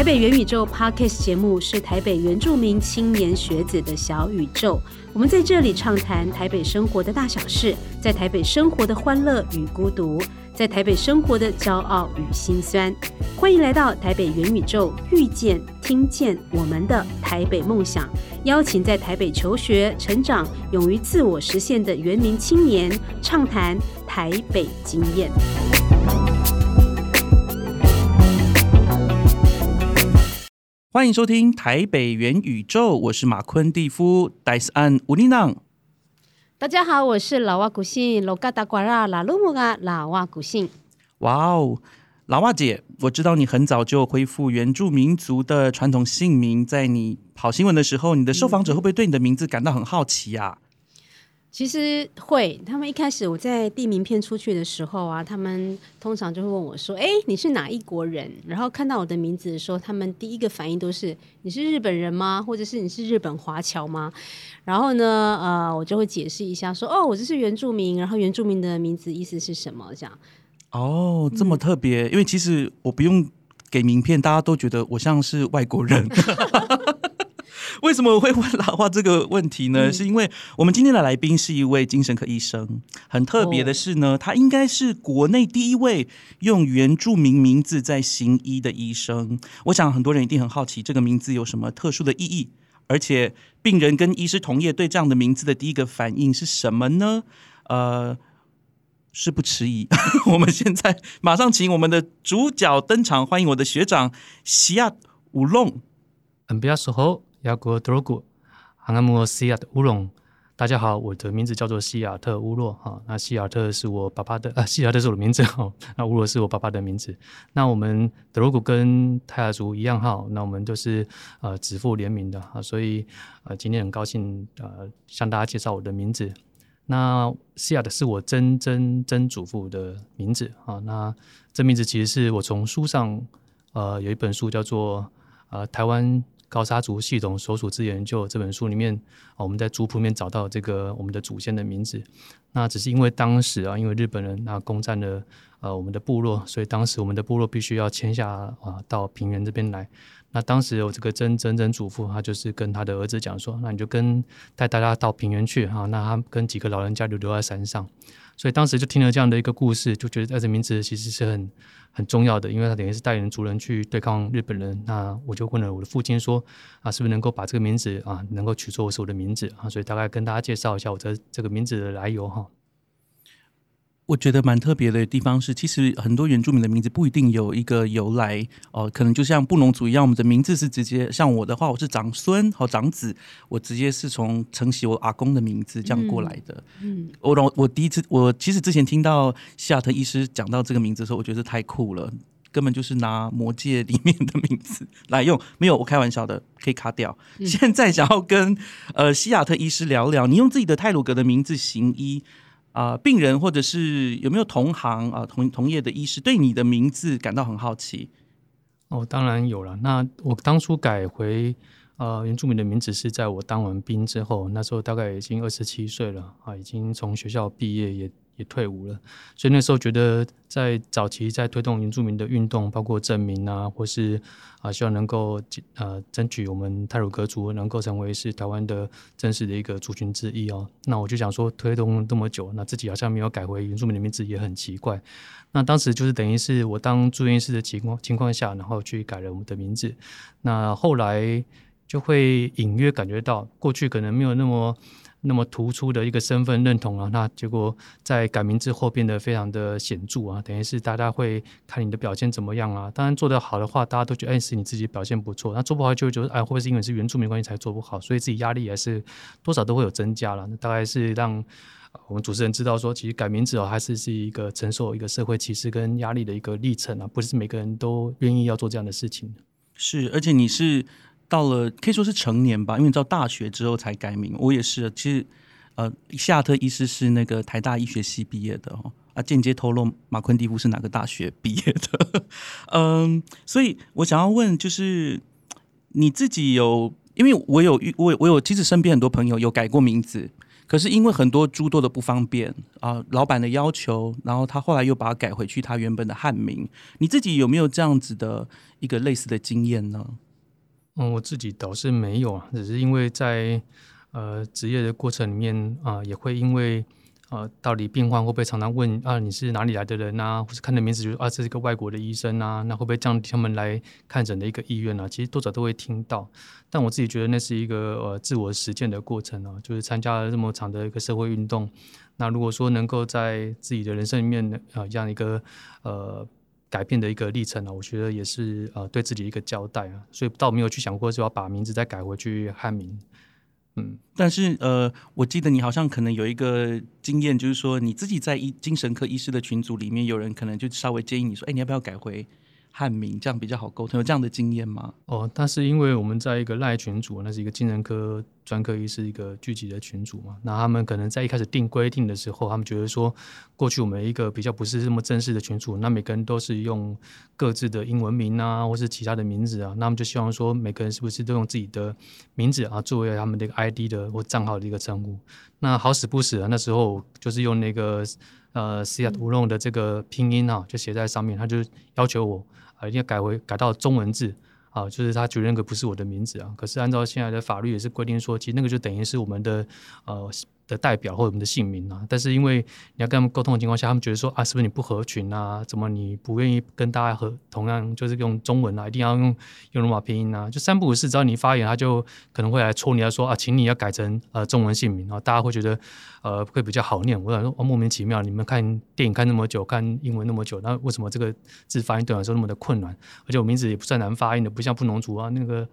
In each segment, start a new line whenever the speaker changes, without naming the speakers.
台北元宇宙 Podcast 节目是台北原住民青年学子的小宇宙。我们在这里畅谈台北生活的大小事，在台北生活的欢乐与孤独，在台北生活的骄傲与心酸。欢迎来到台北元宇宙，遇见、听见我们的台北梦想。邀请在台北求学、成长、勇于自我实现的原民青年，畅谈台北经验。
欢迎收听台北元宇宙，我是马昆蒂夫戴斯安乌尼囊。
大家好，我是老瓦古信罗嘎达瓜拉拉鲁木嘎老哇古信。
哇哦，老瓦姐，我知道你很早就恢复原住民族的传统姓名，在你跑新闻的时候，你的受访者会不会对你的名字感到很好奇呀？
其实会，他们一开始我在递名片出去的时候啊，他们通常就会问我说：“哎，你是哪一国人？”然后看到我的名字的时候，他们第一个反应都是：“你是日本人吗？或者是你是日本华侨吗？”然后呢，呃，我就会解释一下说：“哦，我这是原住民，然后原住民的名字意思是什么？”这样。
哦，这么特别，因为其实我不用给名片，大家都觉得我像是外国人。为什么我会问老话这个问题呢？是因为我们今天的来宾是一位精神科医生，很特别的是呢，他应该是国内第一位用原住民名字在行医的医生。我想很多人一定很好奇，这个名字有什么特殊的意义？而且病人跟医师同业对这样的名字的第一个反应是什么呢？呃，是不迟疑，我们现在马上请我们的主角登场，欢迎我的学长西亚乌龙。
嗯，比较熟候。雅国德罗古，哈纳姆西亚的乌龙。大家好，我的名字叫做西亚特乌洛哈。那西亚特是我爸爸的啊，西亚特是我的名字哈。那乌洛是我爸爸的名字。那我们德罗古跟泰雅族一样哈。那我们都是呃子父联名的啊。所以呃今天很高兴呃向大家介绍我的名字。那西亚的是我曾曾曾祖父的名字啊。那这名字其实是我从书上呃有一本书叫做呃台湾。高沙族系统所属之研究这本书里面，我们在族谱里面找到这个我们的祖先的名字。那只是因为当时啊，因为日本人那攻占了呃我们的部落，所以当时我们的部落必须要迁下啊到平原这边来。那当时有这个曾曾曾祖父，他就是跟他的儿子讲说，那你就跟带大家到平原去哈。那他跟几个老人家就留在山上。所以当时就听了这样的一个故事，就觉得这名字其实是很很重要的，因为他等于是带领族人去对抗日本人。那我就问了我的父亲说：“啊，是不是能够把这个名字啊，能够取作是我的名字啊？”所以大概跟大家介绍一下我的这个名字的来由哈。
我觉得蛮特别的地方是，其实很多原住民的名字不一定有一个由来哦，可能就像布农族一样，我们的名字是直接像我的话，我是长孙和长子，我直接是从承袭我阿公的名字这样过来的。嗯，我我第一次，我其实之前听到西雅特医师讲到这个名字的时候，我觉得太酷了，根本就是拿魔界里面的名字来用，没有，我开玩笑的，可以卡掉。现在想要跟呃西雅特医师聊聊，你用自己的泰鲁格的名字行医。啊，病人或者是有没有同行啊同同业的医师对你的名字感到很好奇？
哦，当然有了。那我当初改回呃原住民的名字是在我当完兵之后，那时候大概已经二十七岁了啊，已经从学校毕业也。也退伍了，所以那时候觉得在早期在推动原住民的运动，包括证明啊，或是啊，希望能够呃争取我们泰鲁格族能够成为是台湾的正式的一个族群之一哦。那我就想说，推动这么久，那自己好像没有改回原住民的名字，也很奇怪。那当时就是等于是我当住院医师的情况情况下，然后去改了我们的名字。那后来就会隐约感觉到，过去可能没有那么。那么突出的一个身份认同啊，那结果在改名之后变得非常的显著啊，等于是大家会看你的表现怎么样啊。当然做得好的话，大家都觉得哎是你自己表现不错；那做不好就觉得哎会不会是因为是原住民关系才做不好，所以自己压力还是多少都会有增加了。大概是让我们主持人知道说，其实改名字哦还是是一个承受一个社会歧视跟压力的一个历程啊，不是每个人都愿意要做这样的事情。
是，而且你是。到了可以说是成年吧，因为到大学之后才改名。我也是，其实呃，夏特医师是那个台大医学系毕业的哦，啊，间接透露马昆蒂夫是哪个大学毕业的。嗯，所以我想要问，就是你自己有，因为我有遇我我有，其实身边很多朋友有改过名字，可是因为很多诸多的不方便啊，老板的要求，然后他后来又把它改回去他原本的汉名。你自己有没有这样子的一个类似的经验呢？
嗯，我自己倒是没有啊，只是因为在呃职业的过程里面啊，也会因为。呃，到底病患会不会常常问啊，你是哪里来的人啊？或是看的名字就是啊，这是一个外国的医生啊？那会不会降低他们来看诊的一个意愿呢？其实多少都会听到，但我自己觉得那是一个呃自我实践的过程啊，就是参加了这么长的一个社会运动。那如果说能够在自己的人生里面呃这样一个呃改变的一个历程呢，我觉得也是呃对自己一个交代啊，所以倒没有去想过就要把名字再改回去汉名。
嗯，但是呃，我记得你好像可能有一个经验，就是说你自己在医精神科医师的群组里面，有人可能就稍微建议你说，哎，你要不要改回？汉名这样比较好沟通，有这样的经验吗？
哦，但是因为我们在一个赖群组，那是一个精神科专科医师一个聚集的群组嘛，那他们可能在一开始定规定的时候，他们觉得说，过去我们一个比较不是这么正式的群组，那每个人都是用各自的英文名啊，或是其他的名字啊，那他们就希望说，每个人是不是都用自己的名字啊，作为他们的一个 ID 的或账号的一个称呼？那好死不死啊，那时候就是用那个呃西雅图龙的这个拼音啊，就写在上面，他就要求我。啊，一定要改回改到中文字啊，就是他觉得那个不是我的名字啊。可是按照现在的法律也是规定说，其实那个就等于是我们的呃。的代表或者我们的姓名啊，但是因为你要跟他们沟通的情况下，他们觉得说啊，是不是你不合群啊？怎么你不愿意跟大家和同样就是用中文啊？一定要用用罗马拼音啊？就三不五时，只要你发言，他就可能会来戳你，来说啊，请你要改成呃中文姓名，然后大家会觉得呃会比较好念。我想说哦，莫名其妙，你们看电影看那么久，看英文那么久，那为什么这个字发音对我来说那么的困难？而且我名字也不算难发音的，不像布农族啊那个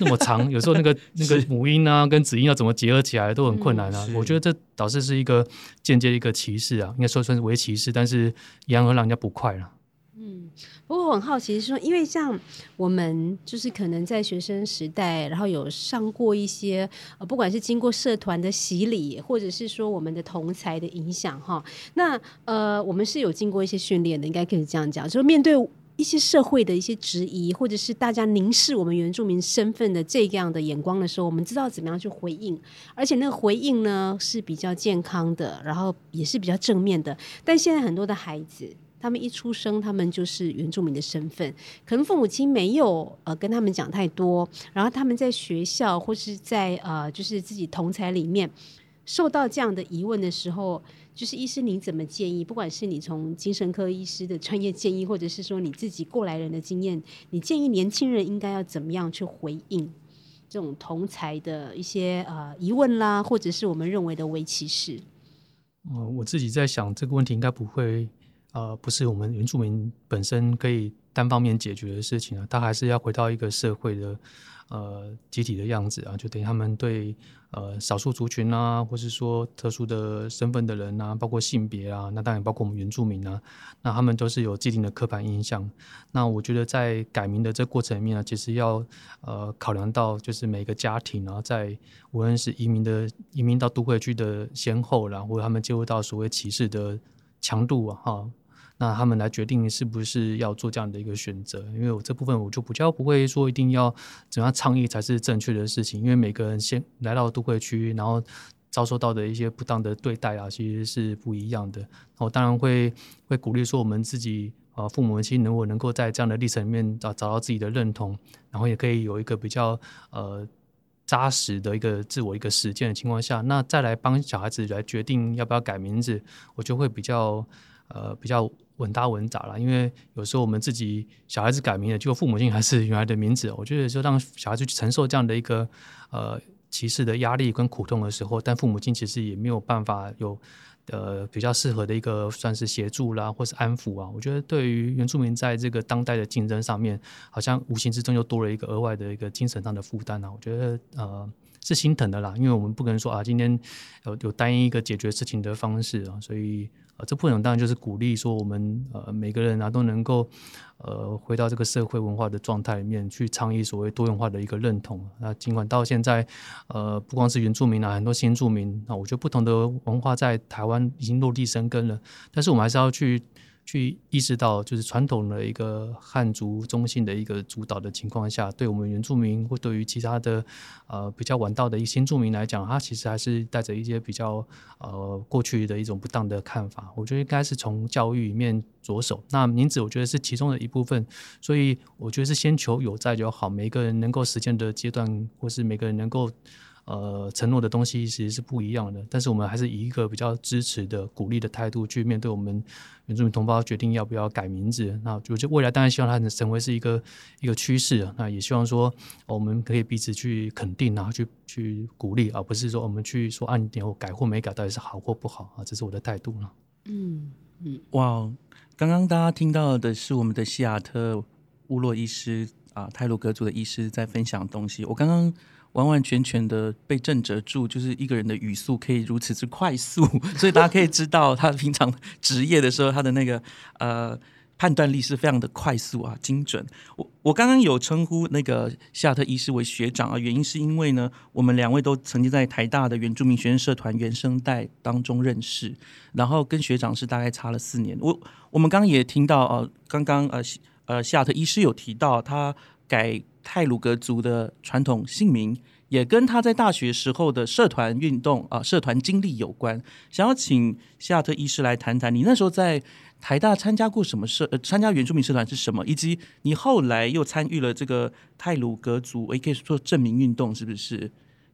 那么长，有时候那个 那个母音啊跟子音要怎么结合起来都很困难啊。我觉得这。导致是一个间接的一个歧视啊，应该说算是为歧视，但是一样会让人家不快了。
嗯，不过我很好奇，是说因为像我们就是可能在学生时代，然后有上过一些呃，不管是经过社团的洗礼，或者是说我们的同才的影响哈，那呃，我们是有经过一些训练的，应该可以这样讲，就是面对。一些社会的一些质疑，或者是大家凝视我们原住民身份的这样的眼光的时候，我们知道怎么样去回应，而且那个回应呢是比较健康的，然后也是比较正面的。但现在很多的孩子，他们一出生，他们就是原住民的身份，可能父母亲没有呃跟他们讲太多，然后他们在学校或是在呃就是自己同才里面受到这样的疑问的时候。就是医师，您怎么建议？不管是你从精神科医师的专业建议，或者是说你自己过来人的经验，你建议年轻人应该要怎么样去回应这种同才的一些呃疑问啦，或者是我们认为的微歧视？
嗯，我自己在想这个问题应该不会呃，不是我们原住民本身可以单方面解决的事情啊，他还是要回到一个社会的。呃，集体的样子啊，就等于他们对呃少数族群啊，或是说特殊的身份的人啊，包括性别啊，那当然包括我们原住民啊，那他们都是有既定的刻板印象。那我觉得在改名的这过程里面呢，其实要呃考量到就是每个家庭啊，在无论是移民的移民到都会区的先后，然后他们接触到所谓歧视的强度啊，哈。那他们来决定是不是要做这样的一个选择，因为我这部分我就比较不会说一定要怎样倡议才是正确的事情，因为每个人先来到都会区，然后遭受到的一些不当的对待啊，其实是不一样的。我当然会会鼓励说，我们自己啊父母亲如果能够在这样的历程里面找找到自己的认同，然后也可以有一个比较呃扎实的一个自我一个实践的情况下，那再来帮小孩子来决定要不要改名字，我就会比较呃比较。稳打稳扎了，因为有时候我们自己小孩子改名了，就父母亲还是原来的名字。我觉得就让小孩子去承受这样的一个呃歧视的压力跟苦痛的时候，但父母亲其实也没有办法有呃比较适合的一个算是协助啦，或是安抚啊。我觉得对于原住民在这个当代的竞争上面，好像无形之中又多了一个额外的一个精神上的负担啊。我觉得呃是心疼的啦，因为我们不可能说啊今天有有单一一个解决事情的方式啊，所以。呃，这部分当然就是鼓励说，我们呃每个人啊都能够呃回到这个社会文化的状态里面去倡议所谓多元化的一个认同。那尽管到现在，呃不光是原住民啊，很多新住民啊，我觉得不同的文化在台湾已经落地生根了，但是我们还是要去去意识到，就是传统的一个汉族中心的一个主导的情况下，对我们原住民或对于其他的呃比较晚到的一些新住民来讲，他其实还是带着一些比较呃过去的一种不当的看法。我觉得应该是从教育里面着手。那名字我觉得是其中的一部分，所以我觉得是先求有在就好。每个人能够实践的阶段，或是每个人能够。呃，承诺的东西其实是不一样的，但是我们还是以一个比较支持的、鼓励的态度去面对我们原住民同胞决定要不要改名字。那就未来当然希望它能成为是一个一个趋势，那也希望说我们可以彼此去肯定，然后去去鼓励，而不是说我们去说按钮改或没改到底是好或不好啊，这是我的态度了。
嗯嗯，哇，刚刚大家听到的是我们的西雅特乌洛医师啊，泰鲁格族的医师在分享东西。我刚刚。完完全全的被震折住，就是一个人的语速可以如此之快速，所以大家可以知道他平常职业的时候，他的那个呃判断力是非常的快速啊，精准。我我刚刚有称呼那个夏特医师为学长啊，原因是因为呢，我们两位都曾经在台大的原住民学生社团原声带当中认识，然后跟学长是大概差了四年。我我们刚刚也听到呃，刚刚呃呃夏特医师有提到他改。泰鲁格族的传统姓名也跟他在大学时候的社团运动啊、社团经历有关。想要请西雅特医师来谈谈，你那时候在台大参加过什么社？呃，参加原住民社团是什么？以及你后来又参与了这个泰鲁格族，也可以说证明运动，是不是？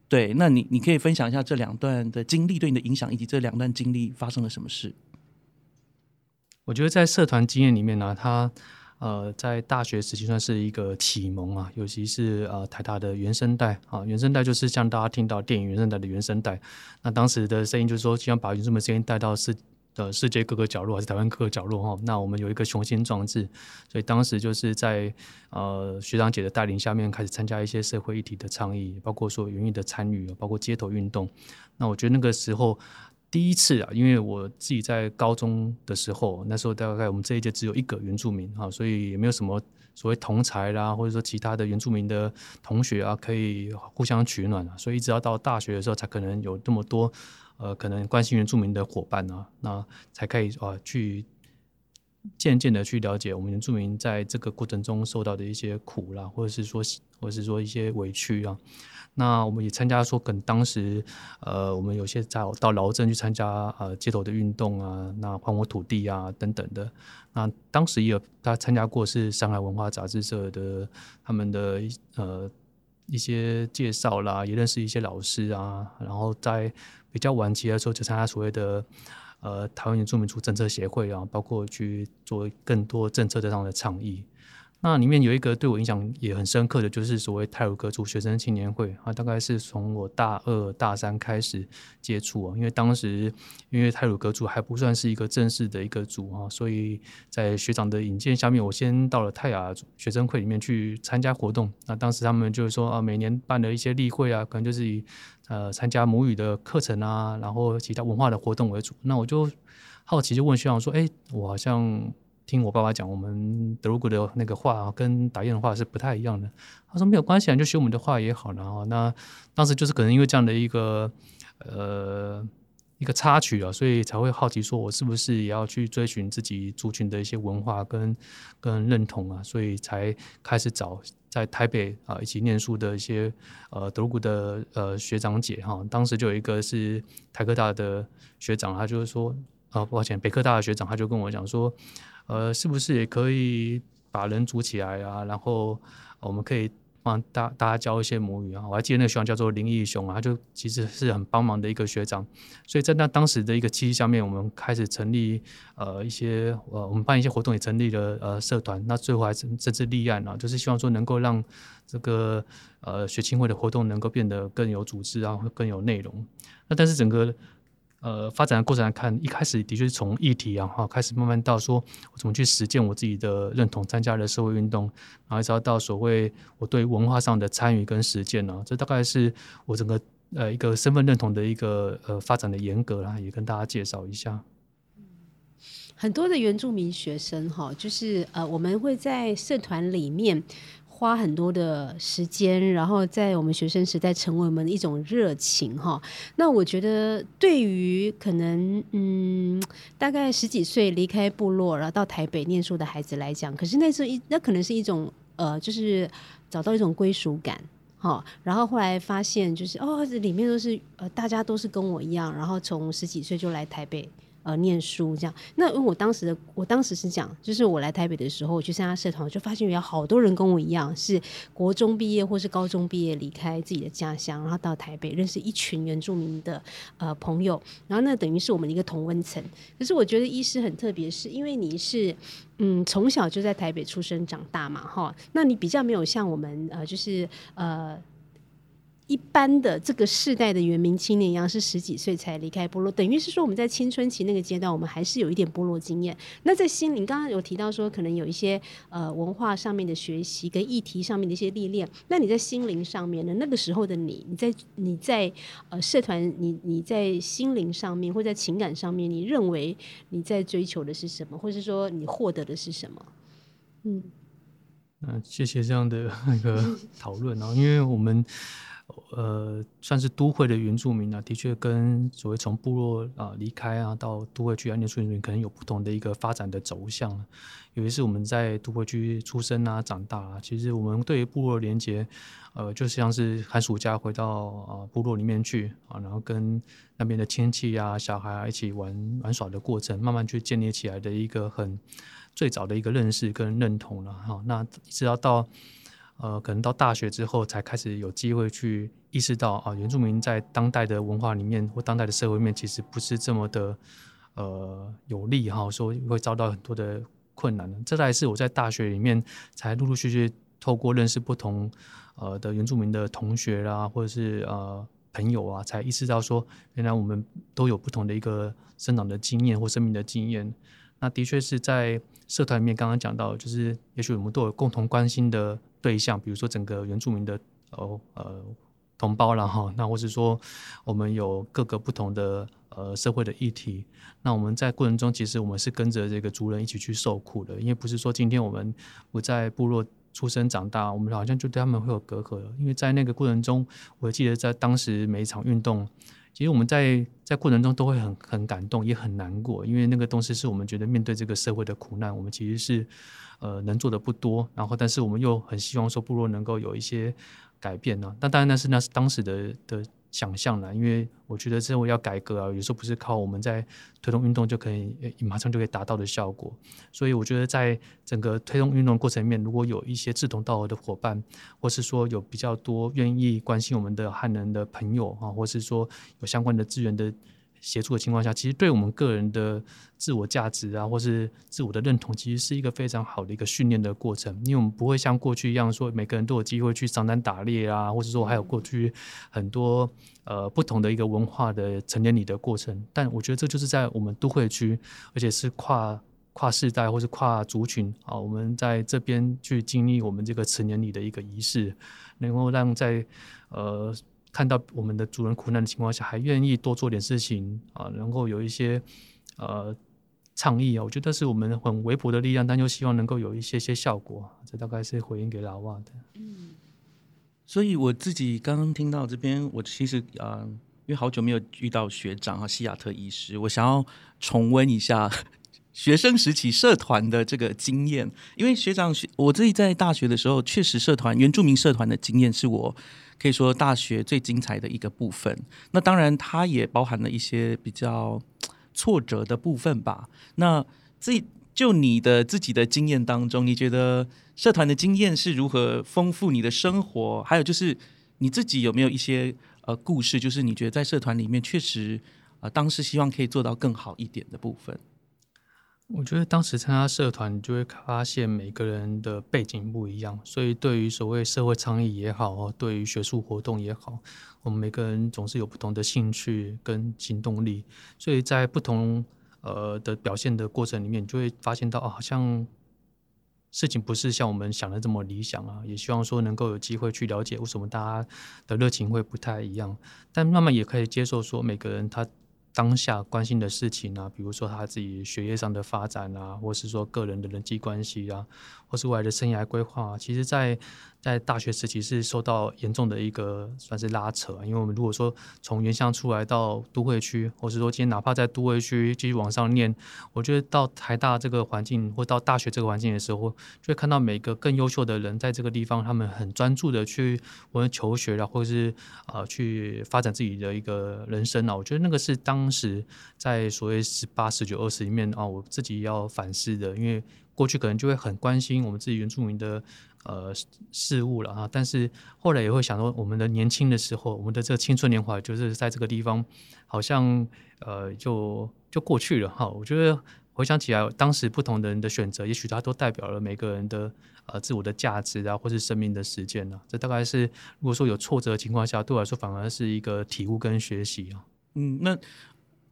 对，那你你可以分享一下这两段的经历对你的影响，以及这两段经历发生了什么事？
我觉得在社团经验里面呢，他。呃，在大学时期算是一个启蒙啊，尤其是呃台大的原声带啊，原声带就是像大家听到电影原声带的原声带。那当时的声音就是说，希望把原声的声音带到世呃世界各个角落，还是台湾各个角落哈。那我们有一个雄心壮志，所以当时就是在呃学长姐的带领下面，开始参加一些社会议题的倡议，包括说园艺的参与，包括街头运动。那我觉得那个时候。第一次啊，因为我自己在高中的时候，那时候大概我们这一届只有一个原住民啊，所以也没有什么所谓同才啦，或者说其他的原住民的同学啊，可以互相取暖啊，所以一直要到大学的时候，才可能有这么多呃，可能关心原住民的伙伴啊，那才可以啊去渐渐的去了解我们原住民在这个过程中受到的一些苦啦，或者是说，或者是说一些委屈啊。那我们也参加说，跟当时，呃，我们有些在到劳镇去参加呃街头的运动啊，那还我土地啊等等的。那当时也有他参加过是上海文化杂志社的他们的呃一些介绍啦，也认识一些老师啊。然后在比较晚期的时候，就参加所谓的呃台湾原住民族政策协会啊，包括去做更多政策上的倡议。那里面有一个对我影响也很深刻的就是所谓泰鲁格族学生青年会啊，大概是从我大二大三开始接触啊，因为当时因为泰鲁格族还不算是一个正式的一个族啊，所以在学长的引荐下面，我先到了泰雅学生会里面去参加活动。那当时他们就是说啊，每年办的一些例会啊，可能就是以呃参加母语的课程啊，然后其他文化的活动为主。那我就好奇就问学长说，哎，我好像。听我爸爸讲，我们德鲁古的那个话跟打印的话是不太一样的。他说没有关系啊，就学我们的话也好然后。那当时就是可能因为这样的一个呃一个插曲啊，所以才会好奇说，我是不是也要去追寻自己族群的一些文化跟跟认同啊？所以才开始找在台北啊一起念书的一些呃德鲁古的呃学长姐哈。当时就有一个是台科大的学长，他就是说啊，抱歉，北科大的学长，他就跟我讲说。呃，是不是也可以把人组起来啊？然后我们可以帮大大家教一些母语啊。我还记得那个学长叫做林义雄啊，他就其实是很帮忙的一个学长。所以在那当时的一个契机下面，我们开始成立呃一些呃我们办一些活动，也成立了呃社团。那最后还甚至立案了，就是希望说能够让这个呃学青会的活动能够变得更有组织啊，更有内容。那但是整个。呃，发展的过程来看，一开始的确是从议题啊，哈，开始慢慢到说我怎么去实践我自己的认同，参加了社会运动，然后一直到所谓我对文化上的参与跟实践呢，这大概是我整个呃一个身份认同的一个呃发展的严格啦，也跟大家介绍一下。
很多的原住民学生哈，就是呃，我们会在社团里面。花很多的时间，然后在我们学生时代成为我们的一种热情哈。那我觉得，对于可能嗯，大概十几岁离开部落，然后到台北念书的孩子来讲，可是那是一那可能是一种呃，就是找到一种归属感哈。然后后来发现，就是哦，这里面都是呃，大家都是跟我一样，然后从十几岁就来台北。呃，念书这样，那因为我当时的，我当时是讲，就是我来台北的时候，我去参加社团，就发现有好多人跟我一样，是国中毕业或是高中毕业，离开自己的家乡，然后到台北认识一群原住民的呃朋友，然后那等于是我们的一个同温层。可是我觉得医师很特别，是因为你是嗯从小就在台北出生长大嘛，哈，那你比较没有像我们呃，就是呃。一般的这个世代的原民青年一样，是十几岁才离开部落，等于是说我们在青春期那个阶段，我们还是有一点部落经验。那在心灵，刚刚有提到说，可能有一些呃文化上面的学习跟议题上面的一些历练。那你在心灵上面呢？那个时候的你，你在你在呃社团，你你在心灵上面或在情感上面，你认为你在追求的是什么，或是说你获得的是什么？
嗯，嗯，谢谢这样的那个讨论啊，因为我们。呃，算是都会的原住民啊，的确跟所谓从部落啊离开啊到都会区安念书民可能有不同的一个发展的走向。尤其是我们在都会区出生啊、长大啊，其实我们对于部落连接，呃，就像是寒暑假回到啊部落里面去啊，然后跟那边的亲戚啊、小孩啊一起玩玩耍的过程，慢慢去建立起来的一个很最早的一个认识跟认同了哈。那一直要到。呃，可能到大学之后才开始有机会去意识到啊，原住民在当代的文化里面或当代的社会面，其实不是这么的呃有利哈，说会遭到很多的困难。这才是我在大学里面才陆陆续续透过认识不同呃的原住民的同学啦，或者是呃朋友啊，才意识到说，原来我们都有不同的一个生长的经验或生命的经验。那的确是在社团里面刚刚讲到，就是也许我们都有共同关心的。对象，比如说整个原住民的哦呃同胞然后那或是说我们有各个不同的呃社会的议题，那我们在过程中其实我们是跟着这个族人一起去受苦的，因为不是说今天我们不在部落出生长大，我们好像就对他们会有隔阂，因为在那个过程中，我记得在当时每一场运动，其实我们在在过程中都会很很感动，也很难过，因为那个东西是我们觉得面对这个社会的苦难，我们其实是。呃，能做的不多，然后但是我们又很希望说部落能够有一些改变呢。那当然那是那是当时的的想象了，因为我觉得这我要改革啊，有时候不是靠我们在推动运动就可以马上就可以达到的效果。所以我觉得在整个推动运动过程里面，如果有一些志同道合的伙伴，或是说有比较多愿意关心我们的汉人的朋友啊，或是说有相关的资源的。协助的情况下，其实对我们个人的自我价值啊，或是自我的认同，其实是一个非常好的一个训练的过程。因为我们不会像过去一样说，每个人都有机会去上山打猎啊，或者说还有过去很多呃不同的一个文化的成年礼的过程。但我觉得这就是在我们都会区，而且是跨跨世代或是跨族群啊，我们在这边去经历我们这个成年礼的一个仪式，能够让在呃。看到我们的主人苦难的情况下，还愿意多做点事情啊，能够有一些呃倡议啊，我觉得是我们很微薄的力量，但又希望能够有一些些效果。这大概是回应给老外的。
嗯，所以我自己刚刚听到这边，我其实啊，因为好久没有遇到学长哈西亚特医师，我想要重温一下 学生时期社团的这个经验，因为学长学我自己在大学的时候，确实社团原住民社团的经验是我。可以说大学最精彩的一个部分，那当然它也包含了一些比较挫折的部分吧。那这就你的自己的经验当中，你觉得社团的经验是如何丰富你的生活？还有就是你自己有没有一些呃故事，就是你觉得在社团里面确实啊，当时希望可以做到更好一点的部分。
我觉得当时参加社团，就会发现每个人的背景不一样，所以对于所谓社会倡议也好，对于学术活动也好，我们每个人总是有不同的兴趣跟行动力，所以在不同呃的表现的过程里面，就会发现到啊好像事情不是像我们想的这么理想啊，也希望说能够有机会去了解为什么大家的热情会不太一样，但慢慢也可以接受说每个人他。当下关心的事情啊，比如说他自己学业上的发展啊，或是说个人的人际关系啊，或是未来的生涯规划啊，其实，在在大学时期是受到严重的一个算是拉扯，因为我们如果说从原乡出来到都会区，或是说今天哪怕在都会区继续往上念，我觉得到台大这个环境或到大学这个环境的时候，就会看到每个更优秀的人在这个地方，他们很专注的去无论求学啊，或者是呃去发展自己的一个人生啊，我觉得那个是当当时在所谓十八、十九、二十里面啊，我自己要反思的，因为过去可能就会很关心我们自己原住民的呃事物了啊，但是后来也会想说，我们的年轻的时候，我们的这个青春年华，就是在这个地方，好像呃就就过去了哈。我觉得回想起来，当时不同的人的选择，也许它都代表了每个人的呃自我的价值啊，或是生命的实践呢。这大概是如果说有挫折的情况下，对我来说反而是一个体悟跟学习啊。
嗯，那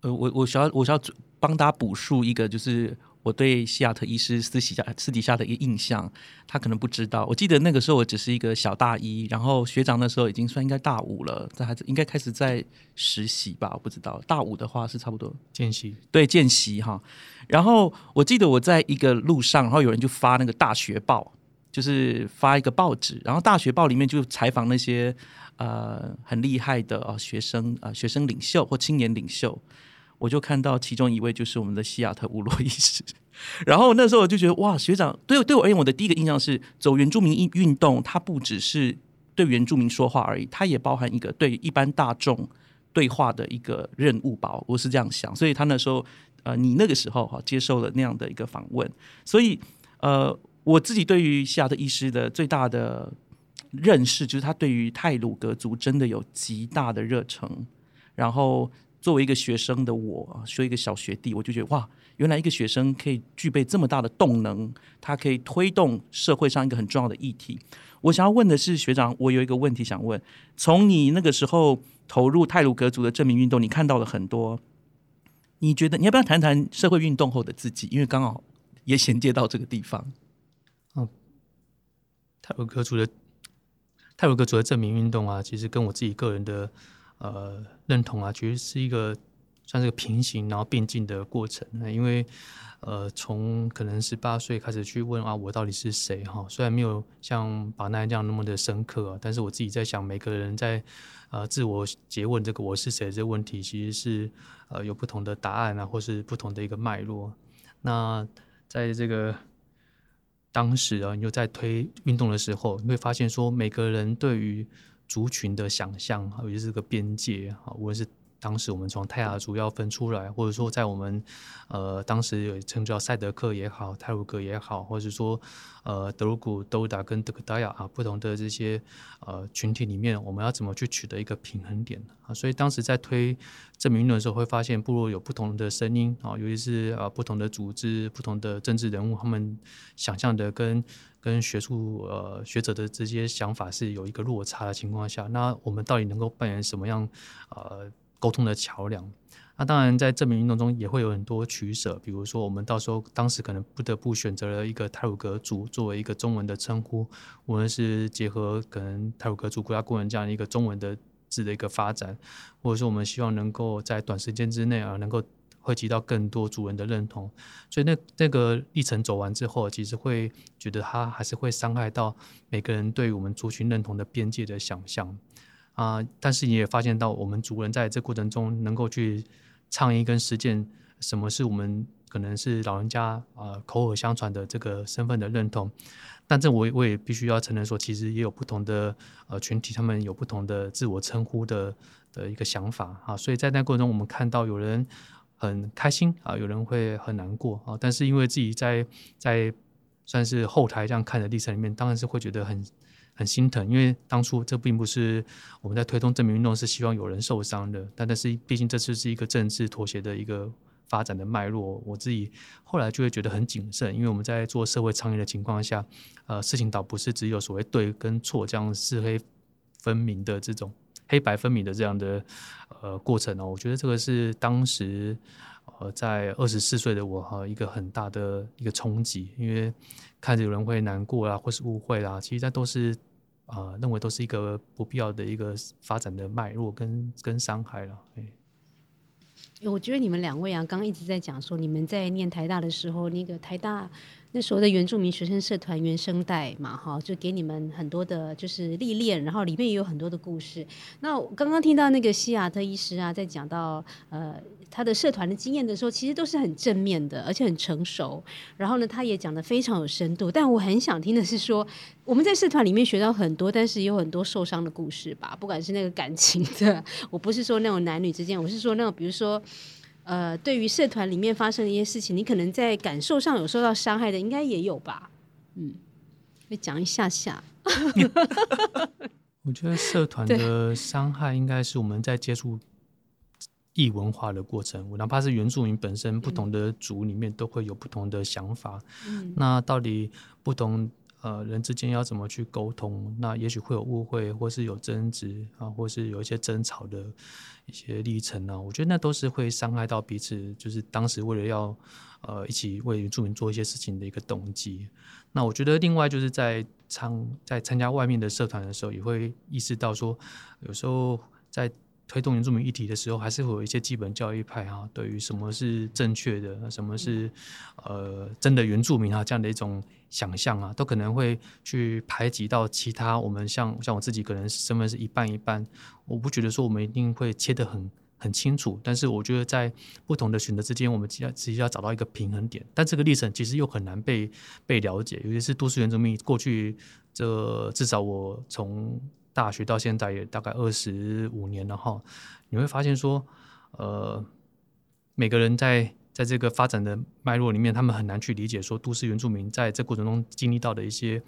呃，我我想要我想要帮大家补述一个，就是我对西雅特医师私底下私底下的一个印象，他可能不知道。我记得那个时候我只是一个小大一，然后学长那时候已经算应该大五了，这孩子应该开始在实习吧？我不知道，大五的话是差不多
见习
对见习哈。然后我记得我在一个路上，然后有人就发那个大学报，就是发一个报纸，然后大学报里面就采访那些。呃，很厉害的啊，学生啊，学生领袖或青年领袖，我就看到其中一位就是我们的西雅特乌洛医师。然后那时候我就觉得，哇，学长对对我而言，我的第一个印象是，走原住民运运动，它不只是对原住民说话而已，它也包含一个对一般大众对话的一个任务吧。我是这样想，所以他那时候，呃，你那个时候哈接受了那样的一个访问，所以呃，我自己对于西雅特医师的最大的。认识就是他对于泰鲁格族真的有极大的热忱，然后作为一个学生的我，说一个小学弟，我就觉得哇，原来一个学生可以具备这么大的动能，他可以推动社会上一个很重要的议题。我想要问的是，学长，我有一个问题想问：从你那个时候投入泰鲁格族的证明运动，你看到了很多，你觉得你要不要谈谈社会运动后的自己？因为刚好也衔接到这个地方。
嗯，泰鲁格族的。泰鲁格族的证明运动啊，其实跟我自己个人的呃认同啊，其实是一个算是个平行然后并进的过程。因为呃，从可能十八岁开始去问啊，我到底是谁哈？虽然没有像巴奈这样那么的深刻，但是我自己在想，每个人在呃自我诘问这个我是谁这个问题，其实是呃有不同的答案啊，或是不同的一个脉络。那在这个。当时啊，你就在推运动的时候，你会发现说，每个人对于族群的想象，尤其是个边界啊，无论是。当时我们从泰雅族要分出来，或者说在我们呃当时有称叫赛德克也好，泰鲁格也好，或者说呃德鲁古、斗达跟德克达亚啊不同的这些呃群体里面，我们要怎么去取得一个平衡点啊？所以当时在推证明论的时候，会发现部落有不同的声音啊，尤其是啊不同的组织、不同的政治人物，他们想象的跟跟学术呃学者的这些想法是有一个落差的情况下，那我们到底能够扮演什么样呃？沟通的桥梁，那当然在证明运动中也会有很多取舍，比如说我们到时候当时可能不得不选择了一个泰鲁格族作为一个中文的称呼，无论是结合可能泰鲁格族国家公园这样一个中文的字的一个发展，或者说我们希望能够在短时间之内啊能够汇集到更多族人的认同，所以那那个历程走完之后，其实会觉得它还是会伤害到每个人对于我们族群认同的边界的想象。啊！但是你也发现到，我们族人在这过程中能够去倡议跟实践什么是我们可能是老人家啊口耳相传的这个身份的认同。但这我我也必须要承认说，其实也有不同的呃群体，他们有不同的自我称呼的的一个想法啊。所以在那过程中，我们看到有人很开心啊，有人会很难过啊。但是因为自己在在算是后台这样看的历程里面，当然是会觉得很。很心疼，因为当初这并不是我们在推动证明运动，是希望有人受伤的。但但是，毕竟这次是一个政治妥协的一个发展的脉络，我自己后来就会觉得很谨慎，因为我们在做社会倡议的情况下，呃，事情倒不是只有所谓对跟错这样是黑分明的这种黑白分明的这样的呃过程哦。我觉得这个是当时呃在二十四岁的我哈一个很大的一个冲击，因为。看着有人会难过啦，或是误会啦，其实那都是啊，认为都是一个不必要的一个发展的脉络跟跟伤害了。
我觉得你们两位啊，刚刚一直在讲说，你们在念台大的时候，那个台大那时候的原住民学生社团原声带嘛，哈，就给你们很多的，就是历练，然后里面也有很多的故事。那我刚刚听到那个西亚特医师啊，在讲到呃他的社团的经验的时候，其实都是很正面的，而且很成熟。然后呢，他也讲的非常有深度。但我很想听的是说，我们在社团里面学到很多，但是有很多受伤的故事吧，不管是那个感情的，我不是说那种男女之间，我是说那种比如说。呃，对于社团里面发生的一些事情，你可能在感受上有受到伤害的，应该也有吧？嗯，会讲一下下。
我觉得社团的伤害应该是我们在接触异文化的过程，我哪怕是原住民本身，不同的族里面都会有不同的想法。嗯，那到底不同？呃，人之间要怎么去沟通？那也许会有误会，或是有争执啊，或是有一些争吵的一些历程呢。我觉得那都是会伤害到彼此，就是当时为了要呃一起为原住民做一些事情的一个动机。那我觉得另外就是在参在参加外面的社团的时候，也会意识到说，有时候在。推动原住民议题的时候，还是会有一些基本教育派哈，对于什么是正确的，什么是呃真的原住民啊这样的一种想象啊，都可能会去排挤到其他我们像像我自己可能身份是一半一半，我不觉得说我们一定会切得很很清楚，但是我觉得在不同的选择之间，我们只要只要找到一个平衡点，但这个历程其实又很难被被了解，尤其是都市原住民过去这至少我从。大学到现在也大概二十五年了哈，你会发现说，呃，每个人在在这个发展的脉络里面，他们很难去理解说，都市原住民在这过程中经历到的一些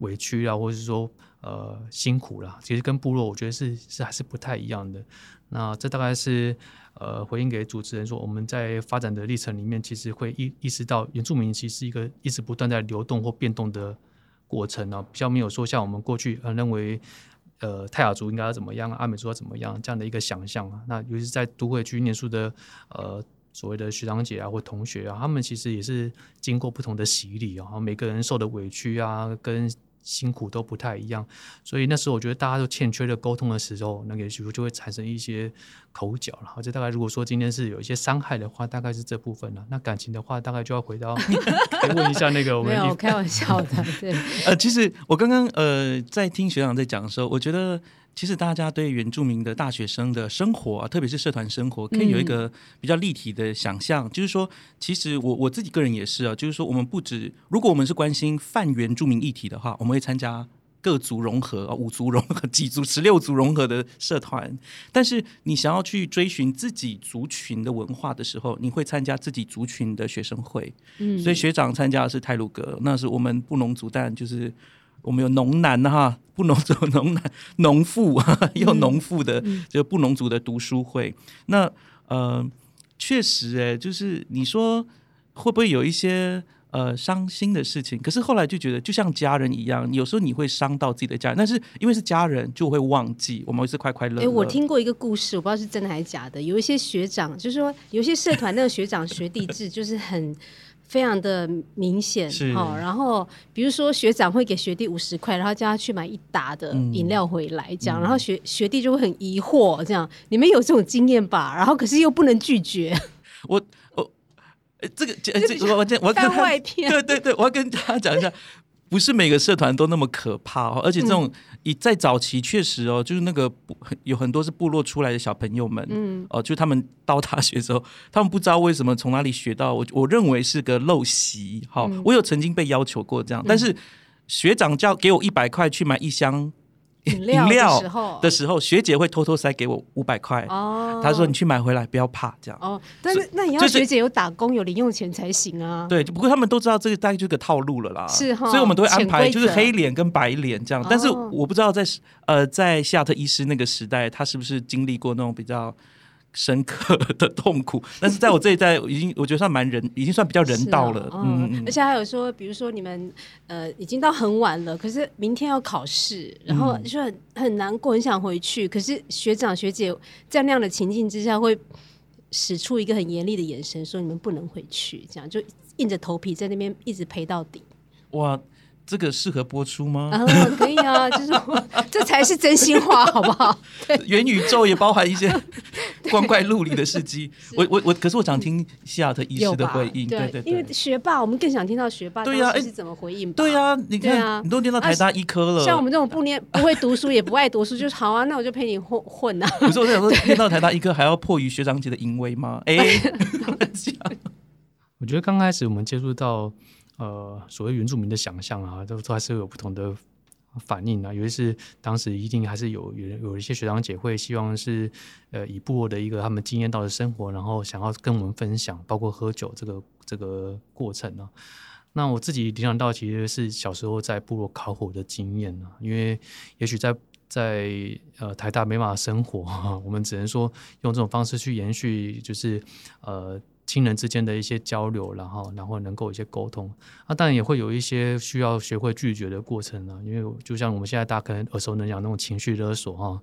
委屈啊，或者是说呃辛苦啦，其实跟部落我觉得是是还是不太一样的。那这大概是呃回应给主持人说，我们在发展的历程里面，其实会意意识到原住民其实是一个一直不断在流动或变动的过程呢，比较没有说像我们过去呃认为。呃，泰雅族应该要怎么样？阿美族要怎么样？这样的一个想象啊，那尤其是在都会区念书的呃所谓的学长姐啊或同学啊，他们其实也是经过不同的洗礼啊，每个人受的委屈啊跟。辛苦都不太一样，所以那时候我觉得大家都欠缺了沟通的时候，那个时候就会产生一些口角了。这大概如果说今天是有一些伤害的话，大概是这部分了。那感情的话，大概就要回到 问一下那个我们
没有开玩笑的，对。
呃，其实我刚刚呃在听学长在讲的时候，我觉得。其实大家对原住民的大学生的生活啊，特别是社团生活，可以有一个比较立体的想象。就是说，其实我我自己个人也是啊，就是说，我们不止如果我们是关心泛原住民议题的话，我们会参加各族融合啊、五族融合、几族、十六族融合的社团。但是你想要去追寻自己族群的文化的时候，你会参加自己族群的学生会。嗯，所以学长参加的是泰鲁格，那是我们布农族，但就是。我们有农男哈，不农族农男农妇，有农妇的，就不农族的读书会。那呃，确实哎，就是你说会不会有一些呃伤心的事情？可是后来就觉得，就像家人一样，有时候你会伤到自己的家人，但是因为是家人，就会忘记。我们会是快快乐。哎，
我听过一个故事，我不知道是真的还是假的。有一些学长，就是说有些社团那个学长学弟制，就是很。非常的明显，
哦，
然后比如说学长会给学弟五十块，然后叫他去买一打的饮料回来，这样，然后学学弟就会很疑惑，这样，你们有这种经验吧？然后可是又不能拒绝。
我我这个这我我我
番外篇，
对对对，我要跟大家讲一下。不是每个社团都那么可怕哦，而且这种以在早期确实哦，就是那个有很多是部落出来的小朋友们，嗯，哦，就他们到大学之后，他们不知道为什么从哪里学到，我我认为是个陋习，好，我有曾经被要求过这样，但是学长叫给我一百块去买一箱。
饮料
的时候，学姐会偷偷塞给我五百块。哦，她说：“你去买回来，不要怕。”这样。哦，
但是那你要学姐有打工有零用钱才行啊。
对，不过他们都知道这个大概就是个套路了啦。
是哈，
所以我们都会安排就是黑脸跟白脸这样。但是我不知道在呃在夏特医师那个时代，他是不是经历过那种比较。深刻的痛苦，但是在我这一代，已经我觉得算蛮人，已经算比较人道了。
嗯，而且还有说，比如说你们呃已经到很晚了，可是明天要考试，然后就很很难过，很想回去。可是学长学姐在那样的情境之下，会使出一个很严厉的眼神，说你们不能回去，这样就硬着头皮在那边一直陪到底。
哇！这个适合播出吗？
啊，可以啊，就是我这才是真心话，好不好？
元宇宙也包含一些 光怪陆离的事迹。我我我，可是我想听西雅特医师的回应，对对，
因为学霸，我们更想听到学霸
对呀
是怎么回应。
对呀，你看，啊你都念到台大医科了，
像我们这种不念、不会读书也不爱读书，就是好啊，那我就陪你混混啊。
不是我在想说，念到台大医科还要迫于学长姐的淫威吗？哎，
我觉得刚开始我们接触到。呃，所谓原住民的想象啊，都都还是有不同的反应啊。尤其是当时一定还是有有有一些学长姐会希望是呃以部落的一个他们经验到的生活，然后想要跟我们分享，包括喝酒这个这个过程呢。那我自己联想到其实是小时候在部落烤火的经验啊，因为也许在在呃台大没办法生活，我们只能说用这种方式去延续，就是呃。亲人之间的一些交流，然后然后能够一些沟通，啊，当然也会有一些需要学会拒绝的过程呢。因为就像我们现在大家可能耳熟能详那种情绪勒索啊，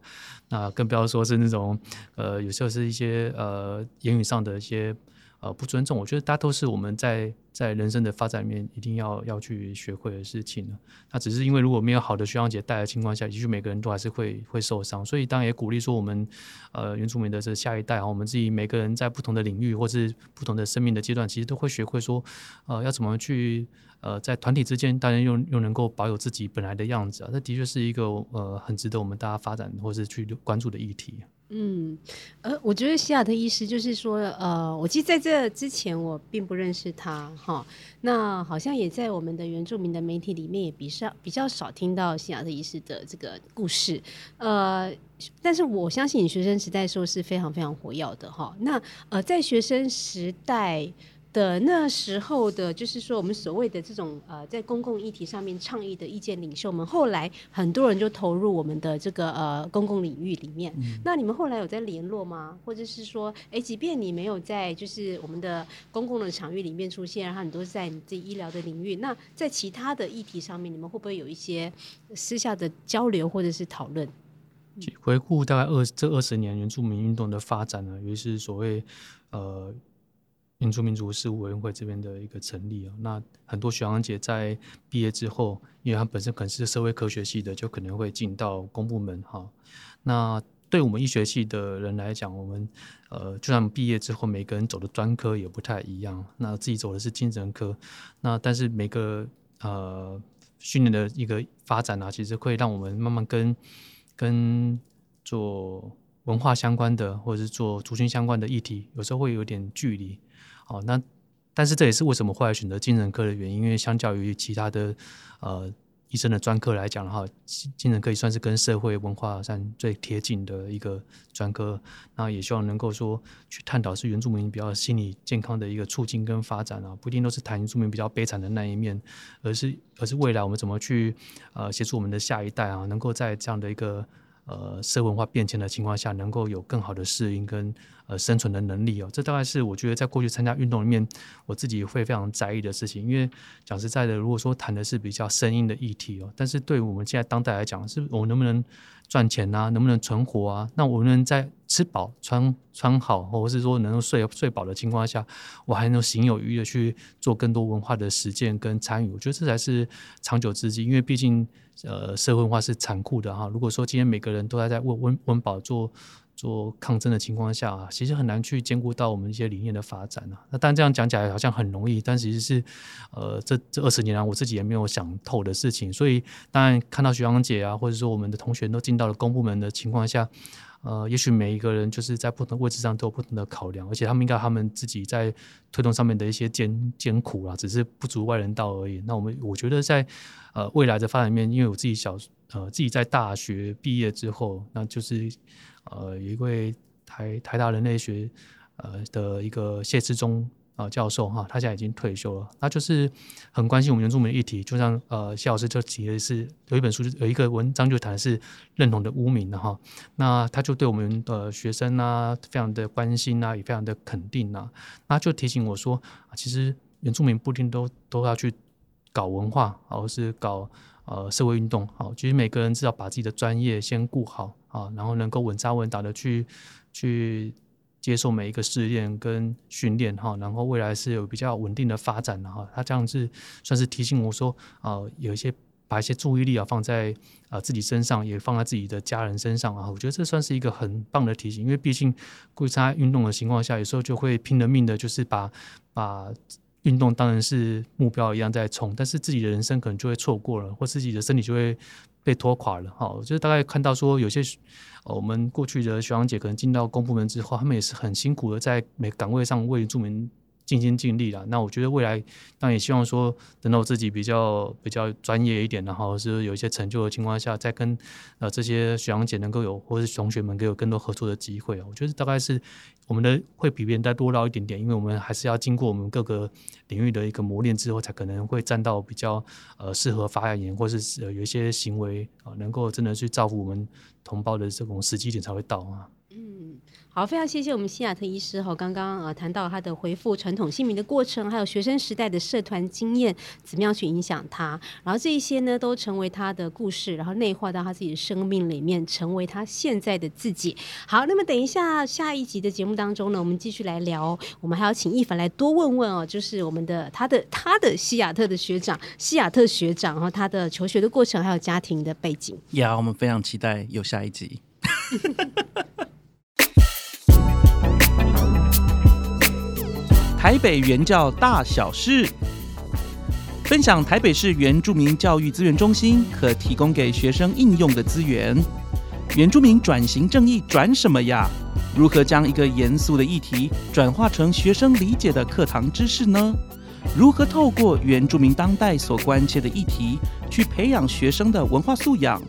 那更不要说是那种呃，有时候是一些呃言语上的一些。呃，不尊重，我觉得大家都是我们在在人生的发展里面一定要要去学会的事情呢。那只是因为如果没有好的学长姐带的情况下，其实每个人都还是会会受伤。所以当然也鼓励说，我们呃原住民的这下一代啊，我们自己每个人在不同的领域或是不同的生命的阶段，其实都会学会说，呃，要怎么去呃在团体之间，大家又又能够保有自己本来的样子啊。这的确是一个呃很值得我们大家发展或是去关注的议题。
嗯，呃，我觉得西雅特医师就是说，呃，我其实在这之前我并不认识他，哈，那好像也在我们的原住民的媒体里面也比较比较少听到西雅特医师的这个故事，呃，但是我相信你学生时代时候是非常非常活跃的，哈，那呃，在学生时代。的那时候的，就是说我们所谓的这种呃，在公共议题上面倡议的意见领袖们，后来很多人就投入我们的这个呃公共领域里面。那你们后来有在联络吗？或者是说，哎，即便你没有在就是我们的公共的场域里面出现，然后很多在你自己医疗的领域，那在其他的议题上面，你们会不会有一些私下的交流或者是讨论？
回顾大概二这二十年原住民运动的发展呢，尤其是所谓呃。民族民族事务委员会这边的一个成立啊，那很多学长姐在毕业之后，因为他本身可能是社会科学系的，就可能会进到公部门哈。那对我们医学系的人来讲，我们呃，就算毕业之后，每个人走的专科也不太一样。那自己走的是精神科，那但是每个呃训练的一个发展啊，其实会让我们慢慢跟跟做文化相关的，或者是做族群相关的议题，有时候会有点距离。好，那但是这也是为什么后来选择精神科的原因，因为相较于其他的呃医生的专科来讲的话，精神科也算是跟社会文化上最贴近的一个专科。那也希望能够说去探讨是原住民比较心理健康的一个促进跟发展啊，不一定都是谈原住民比较悲惨的那一面，而是而是未来我们怎么去呃协助我们的下一代啊，能够在这样的一个呃社文化变迁的情况下，能够有更好的适应跟。呃，生存的能力哦，这大概是我觉得在过去参加运动里面，我自己会非常在意的事情。因为讲实在的，如果说谈的是比较生硬的议题哦，但是对我们现在当代来讲，是我能不能赚钱啊，能不能存活啊？那我能在吃饱、穿穿好，或者是说能够睡睡饱的情况下，我还能行有余的去做更多文化的实践跟参与？我觉得这才是长久之计。因为毕竟，呃，社会化是残酷的哈。如果说今天每个人都在在温温温饱做。做抗争的情况下啊，其实很难去兼顾到我们一些理念的发展啊。那当然这样讲起来好像很容易，但其实是，呃，这这二十年来我自己也没有想透的事情。所以当然看到学长姐啊，或者说我们的同学都进到了公部门的情况下，呃，也许每一个人就是在不同位置上都有不同的考量，而且他们应该他们自己在推动上面的一些艰艰苦啦，只是不足外人道而已。那我们我觉得在呃未来的发展面，因为我自己小呃自己在大学毕业之后，那就是。呃，有一位台台大人类学呃的一个谢志忠啊教授哈，他现在已经退休了。他就是很关心我们原住民议题，就像呃谢老师就提的是有一本书，有一个文章就谈的是认同的污名的哈。那他就对我们的学生啊非常的关心啊，也非常的肯定啊。那就提醒我说，其实原住民不一定都都要去搞文化，而是搞呃社会运动。好，其实每个人至少把自己的专业先顾好。啊，然后能够稳扎稳打的去去接受每一个试验跟训练哈，然后未来是有比较稳定的发展的哈。他这样是算是提醒我说，呃，有一些把一些注意力啊放在啊自己身上，也放在自己的家人身上啊。我觉得这算是一个很棒的提醒，因为毕竟过去在运动的情况下，有时候就会拼了命的，就是把把运动当然是目标一样在冲，但是自己的人生可能就会错过了，或自己的身体就会被拖垮了。哈，就是大概看到说有些。我们过去的学长姐可能进到公部门之后，他们也是很辛苦的，在每岗位上为住民尽心尽力了。那我觉得未来当然也希望说，等到我自己比较比较专业一点，然后是有一些成就的情况下，再跟呃这些学长姐能够有，或是同学们给有更多合作的机会啊。我觉得大概是我们的会比别人再多捞一点点，因为我们还是要经过我们各个领域的一个磨练之后，才可能会站到比较呃适合发言，或是有一些行为啊，能够真的去造福我们。同胞的这种时机点才会到啊。
嗯，好，非常谢谢我们西雅特医师哈，刚刚呃谈到他的回复传统姓名的过程，还有学生时代的社团经验，怎么样去影响他，然后这一些呢都成为他的故事，然后内化到他自己的生命里面，成为他现在的自己。好，那么等一下下一集的节目当中呢，我们继续来聊，我们还要请一凡来多问问哦，就是我们的他的他的西雅特的学长西雅特学长哈，他的求学的过程还有家庭的背景。
呀，我们非常期待有下一集。台北原教大小事，分享台北市原住民教育资源中心可提供给学生应用的资源。原住民转型正义转什么呀？如何将一个严肃的议题转化成学生理解的课堂知识呢？如何透过原住民当代所关切的议题，去培养学生的文化素养？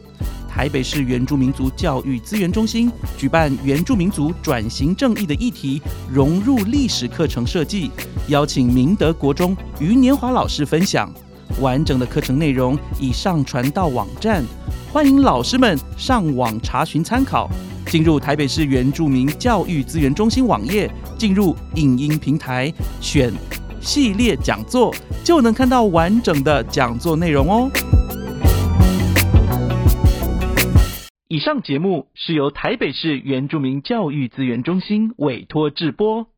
台北市原住民族教育资源中心举办原住民族转型正义的议题融入历史课程设计，邀请明德国中余年华老师分享完整的课程内容，已上传到网站，欢迎老师们上网查询参考。进入台北市原住民教育资源中心网页，进入影音平台，选系列讲座，就能看到完整的讲座内容哦。以上节目是由台北市原住民教育资源中心委托制播。